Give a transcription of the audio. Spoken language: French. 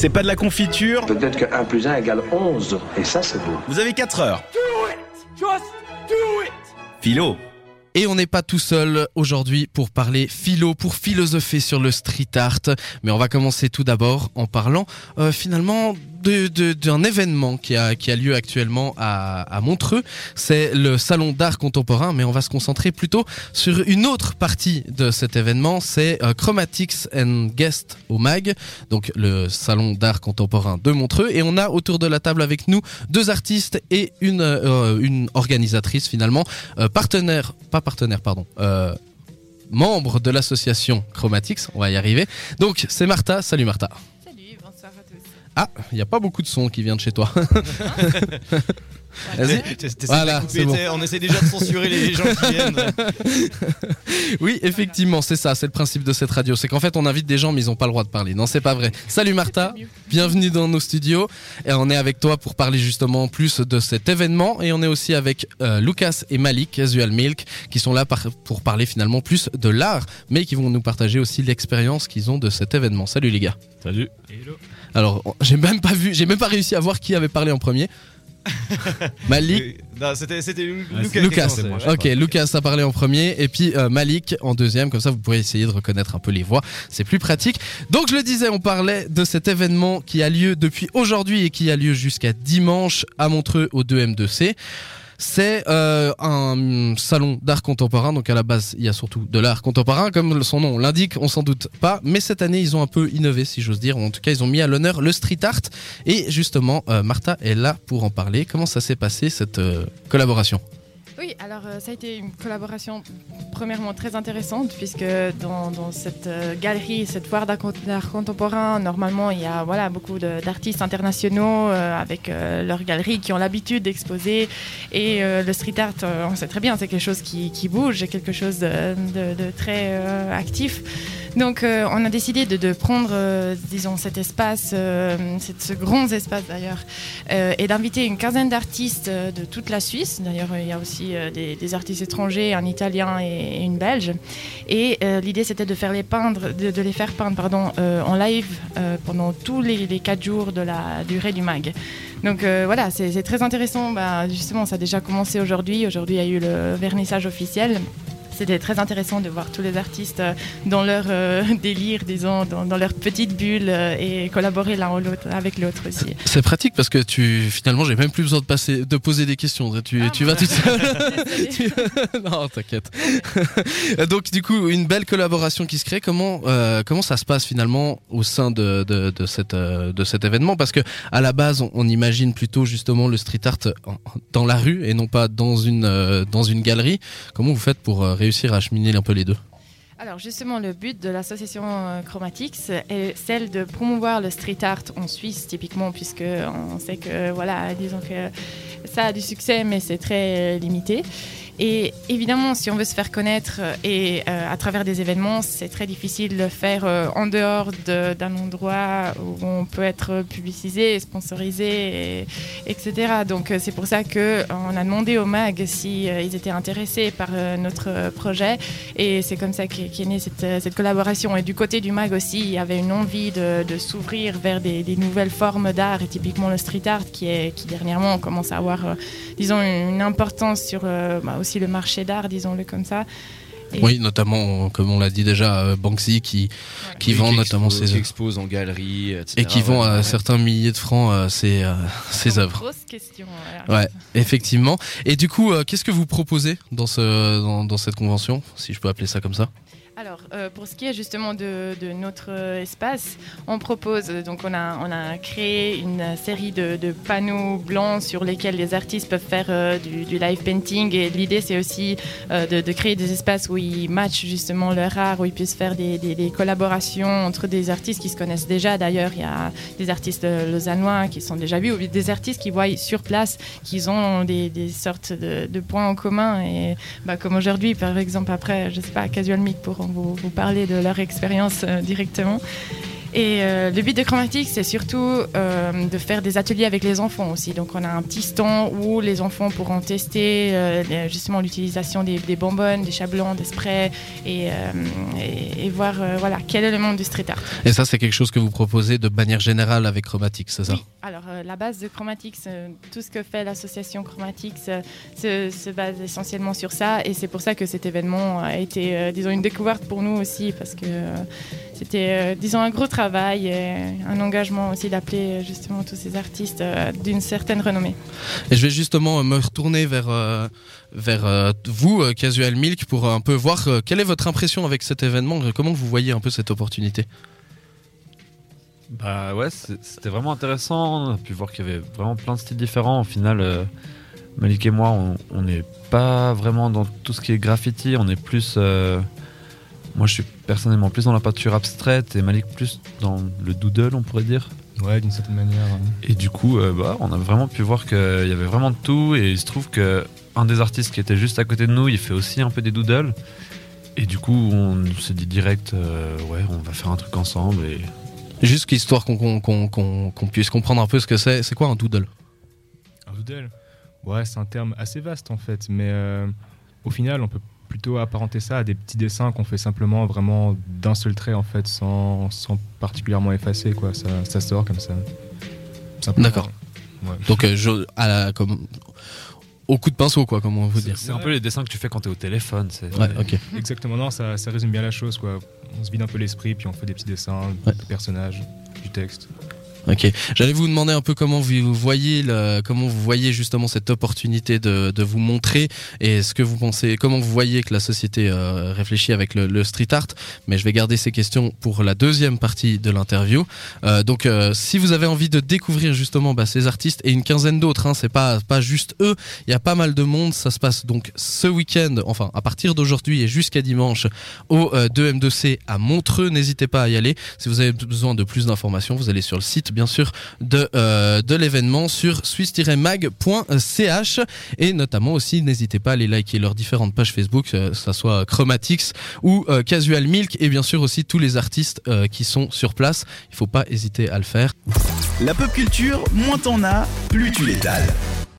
C'est pas de la confiture. Peut-être que 1 plus 1 égale 11. Et ça, c'est beau. Vous avez 4 heures. Philo. Et on n'est pas tout seul aujourd'hui pour parler philo, pour philosopher sur le street art. Mais on va commencer tout d'abord en parlant euh, finalement d'un événement qui a, qui a lieu actuellement à, Montreux. C'est le salon d'art contemporain, mais on va se concentrer plutôt sur une autre partie de cet événement. C'est euh, Chromatics and Guest au MAG, donc le salon d'art contemporain de Montreux. Et on a autour de la table avec nous deux artistes et une, euh, une organisatrice finalement, euh, partenaire, pas partenaire, pardon. Membre de l'association Chromatics, on va y arriver. Donc c'est Martha, salut Martha. Ah, il n'y a pas beaucoup de son qui vient de chez toi. Vas-y. Voilà, bon. On essaie déjà de censurer les gens qui viennent. Oui, effectivement, c'est ça, c'est le principe de cette radio. C'est qu'en fait, on invite des gens, mais ils n'ont pas le droit de parler. Non, c'est pas vrai. Salut Martha, bienvenue dans nos studios. Et on est avec toi pour parler justement plus de cet événement. Et on est aussi avec euh, Lucas et Malik, Casual Milk, qui sont là par- pour parler finalement plus de l'art, mais qui vont nous partager aussi l'expérience qu'ils ont de cet événement. Salut les gars. Salut. Alors, j'ai même pas vu, j'ai même pas réussi à voir qui avait parlé en premier. Malik. Non, c'était Lucas. Lucas, ok, Lucas a parlé en premier et puis euh, Malik en deuxième, comme ça vous pourrez essayer de reconnaître un peu les voix, c'est plus pratique. Donc je le disais, on parlait de cet événement qui a lieu depuis aujourd'hui et qui a lieu jusqu'à dimanche à Montreux au 2M2C. C'est euh, un salon d'art contemporain, donc à la base il y a surtout de l'art contemporain, comme son nom l'indique, on s'en doute pas, mais cette année ils ont un peu innové si j'ose dire, en tout cas ils ont mis à l'honneur le street art, et justement euh, Martha est là pour en parler. Comment ça s'est passé cette euh, collaboration? Oui, alors euh, ça a été une collaboration premièrement très intéressante puisque dans, cette euh, galerie, cette foire d'art con- d'art contemporain, normalement il y a voilà, beaucoup d'artistes internationaux euh, avec leurs galeries qui ont l'habitude d'exposer et le street art, on sait très bien, c'est quelque chose qui, bouge, c'est quelque chose de, très actif. Donc euh, on a décidé de, prendre, euh, disons, cet espace, euh, ce grand espace d'ailleurs, et d'inviter une quinzaine d'artistes de toute la Suisse. D'ailleurs, il y a aussi des, artistes étrangers, un Italien et, une Belge. Et l'idée, c'était de faire les peindre, de, les faire peindre, en live pendant tous les, quatre jours de la durée du mag. Donc voilà, c'est c'est très intéressant. Bah, justement, ça a déjà commencé aujourd'hui. Aujourd'hui, il y a eu le vernissage officiel. C'était très intéressant de voir tous les artistes euh, dans leur euh, délire, disons, dans, dans leur petite bulle euh, et collaborer l'un avec l'autre aussi. C'est pratique parce que tu finalement j'ai même plus besoin de passer de poser des questions. Tu, Ah, tu vas toute seule. Tu- non, t'inquiète. Donc du coup une belle collaboration qui se crée. Comment euh, comment ça se passe finalement au sein de de, de cette de cet événement? Parce que à la base on, on imagine plutôt justement le street art dans la rue et non pas dans une dans une galerie. Comment vous faites pour euh, un peu les deux Alors justement, le but de l'association euh, Chromatics est celle de promouvoir le street art en Suisse typiquement, puisque on sait que voilà, disons que ça a du succès, mais c'est très limité. Et évidemment, si on veut se faire connaître euh, et euh, à travers des événements, c'est très difficile de le faire euh, en dehors de- d'un endroit où on peut être publicisé, sponsorisé, et- etc. Donc c'est pour ça que on a demandé au MAG si étaient intéressés par notre projet et c'est comme ça qu'est qu'est née cette, collaboration. Et du côté du MAG aussi, il y avait une envie de, s'ouvrir vers des, nouvelles formes d'art et typiquement le street art qui, dernièrement commence à avoir, disons, une, importance sur bah, aussi le marché d'art, disons-le comme ça. Et- Oui, notamment comme on l'a dit déjà euh, Banksy qui qui Oui, vend qui notamment expose- ses qui œuvres expose en galerie, etc. et qui vend Ouais, à ouais. certains milliers de francs euh, ses euh, ses œuvres. Grosse question. voilà. Ouais, effectivement. Et du coup, euh, qu'est-ce que vous proposez dans, ce, dans, dans cette convention, si je peux appeler ça comme ça? Alors, euh, pour ce qui est justement de, de notre euh, espace, on propose, donc on a, on a créé une série de, de panneaux blancs sur lesquels les artistes peuvent faire euh, du, du live painting. Et l'idée, c'est aussi euh, de, de créer des espaces où ils matchent justement leur art, où ils puissent faire des, collaborations entre des artistes qui se connaissent déjà. D'ailleurs, il y a des artistes euh, lausannois qui sont déjà vus, ou des artistes qui voient sur place qu'ils ont des, sortes de, points en commun. Et bah, comme aujourd'hui, par exemple, après, je sais pas, Casual Mic pourront vous, vous parler de leur expérience euh, directement. Et euh, le but de Chromatique, c'est surtout euh, de faire des ateliers avec les enfants aussi. Donc on a un petit stand où les enfants pourront tester euh, justement l'utilisation des, des bonbonnes, des chablons, des sprays et, et- et voir voilà, quel est le monde du street art. Et ça, c'est quelque chose que vous proposez de manière générale avec Chromatix, c'est ça? Oui, alors la base de Chromatix, euh, tout ce que fait l'association Chromatix euh, se, se base essentiellement sur ça et c'est pour ça que cet événement a été, disons, une découverte pour nous aussi parce que c'était, euh, disons, un gros travail et un engagement aussi d'appeler euh, justement tous ces artistes euh, d'une certaine renommée. Et je vais justement me retourner vers, euh, vers euh, vous, Casual Milk, pour un peu voir euh, quelle est votre impression avec cet événement, comment vous voyez un peu cette opportunité. Bah ouais, c'est- c'était vraiment intéressant. On a pu voir qu'il y avait vraiment plein de styles différents. Au final, euh, Malik et moi, on- on n'est pas vraiment dans tout ce qui est graffiti. On est plus. euh, moi, je suis personnellement plus dans la peinture abstraite et Malik plus dans le doodle, on pourrait dire. Ouais, d'une certaine manière. Et du coup, euh, bah, on a vraiment pu voir qu'il y avait vraiment de tout. Et il se trouve que un des artistes qui était juste à côté de nous, il fait aussi un peu des doodles. Et du coup, on s'est dit direct, euh, ouais, on va faire un truc ensemble. Et Juste histoire qu'on puisse comprendre un peu ce que c'est. C'est quoi un doodle? Un doodle? Ouais, c'est un terme assez vaste en fait, mais euh, au final, on peut plutôt apparenter ça à des petits dessins qu'on fait simplement vraiment d'un seul trait en fait, sans, sans particulièrement effacer quoi. Ça, ça sort comme ça. D'accord. Ouais. Donc, euh, je- à la- comme, au coup de pinceau, quoi, comment vous dire. c'est un peu les dessins que tu fais quand tu es au téléphone. c'est- Ouais, ok. Exactement, non, ça, ça résume bien la chose quoi. On se vide un peu l'esprit, puis on fait des petits dessins, Ouais. des personnages, du texte. Ok. J'allais vous demander un peu comment vous voyez comment vous voyez justement cette opportunité de, vous montrer et ce que vous pensez, comment vous voyez que la société euh, réfléchit avec le, street art. Mais je vais garder ces questions pour la deuxième partie de l'interview. Euh, donc, euh, si vous avez envie de découvrir justement bah, ces artistes et une quinzaine d'autres, hein, c'est pas pas juste eux. Il y a pas mal de monde. Ça se passe donc ce week-end, enfin à partir d'aujourd'hui et jusqu'à dimanche au euh, 2M2C à Montreux. N'hésitez pas à y aller. Si vous avez besoin de plus d'informations, vous allez sur le site, bien sûr, de, euh, de l'événement sur swiss-mag.ch et notamment aussi, n'hésitez pas à aller liker leurs différentes pages Facebook, euh, que ça soit Chromatics ou euh, Casual Milk et bien sûr aussi tous les artistes qui sont sur place. Il faut pas hésiter à le faire. La pop culture, moins t'en as, plus tu l'étales.